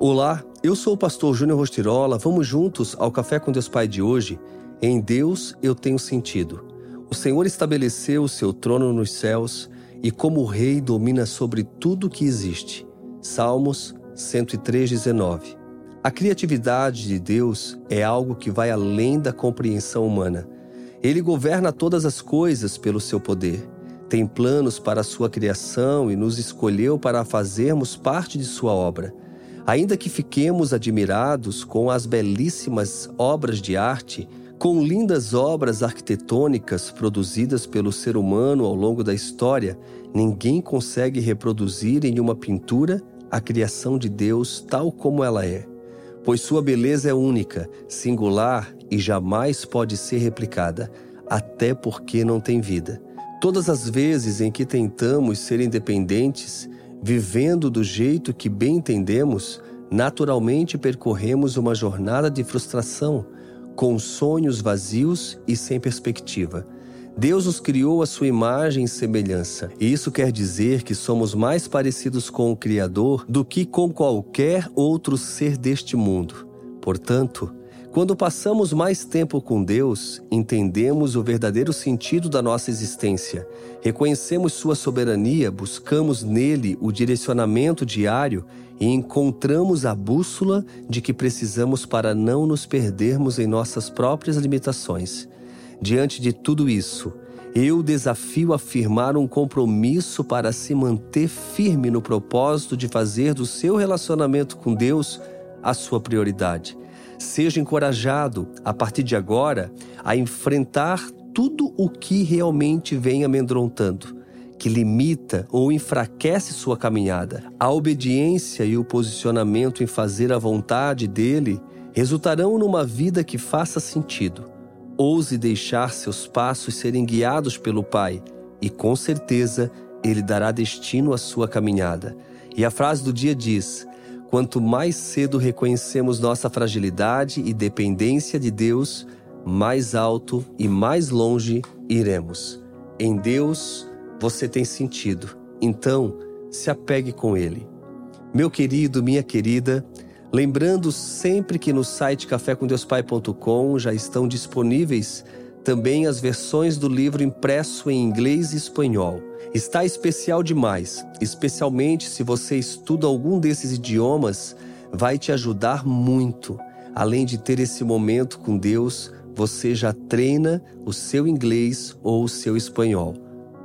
Olá, eu sou o pastor Júnior Rostirola. Vamos juntos ao Café com Deus Pai de hoje? Em Deus eu tenho sentido. O Senhor estabeleceu o seu trono nos céus e, como rei, domina sobre tudo que existe. Salmos 103:19. A criatividade de Deus é algo que vai além da compreensão humana. Ele governa todas as coisas pelo seu poder. Tem planos para a sua criação e nos escolheu para fazermos parte de sua obra. Ainda que fiquemos admirados com as belíssimas obras de arte, com lindas obras arquitetônicas produzidas pelo ser humano ao longo da história, ninguém consegue reproduzir em uma pintura a criação de Deus tal como ela é, pois sua beleza é única, singular e jamais pode ser replicada, até porque não tem vida. Todas as vezes em que tentamos ser independentes, Vivendo do jeito que bem entendemos, naturalmente percorremos uma jornada de frustração, com sonhos vazios e sem perspectiva. Deus nos criou a sua imagem e semelhança, e isso quer dizer que somos mais parecidos com o Criador do que com qualquer outro ser deste mundo. Portanto, quando passamos mais tempo com Deus, entendemos o verdadeiro sentido da nossa existência, reconhecemos Sua soberania, buscamos nele o direcionamento diário e encontramos a bússola de que precisamos para não nos perdermos em nossas próprias limitações. Diante de tudo isso, eu desafio a firmar um compromisso para se manter firme no propósito de fazer do seu relacionamento com Deus a sua prioridade Seja encorajado, a partir de agora, a enfrentar tudo o que realmente vem amedrontando, que limita ou enfraquece sua caminhada. A obediência e o posicionamento em fazer a vontade dele resultarão numa vida que faça sentido. Ouse deixar seus passos serem guiados pelo Pai e, com certeza, ele dará destino à sua caminhada. E a frase do dia diz: Quanto mais cedo reconhecemos nossa fragilidade e dependência de Deus, mais alto e mais longe iremos. Em Deus você tem sentido, então se apegue com Ele. Meu querido, minha querida, lembrando sempre que no site cafécomdeuspai.com já estão disponíveis também as versões do livro impresso em inglês e espanhol. Está especial demais, especialmente se você estuda algum desses idiomas, vai te ajudar muito. Além de ter esse momento com Deus, você já treina o seu inglês ou o seu espanhol.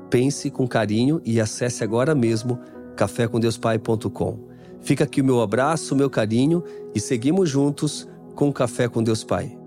Pense com carinho e acesse agora mesmo cafécomdeuspai.com. Fica aqui o meu abraço, o meu carinho e seguimos juntos com Café com Deus Pai.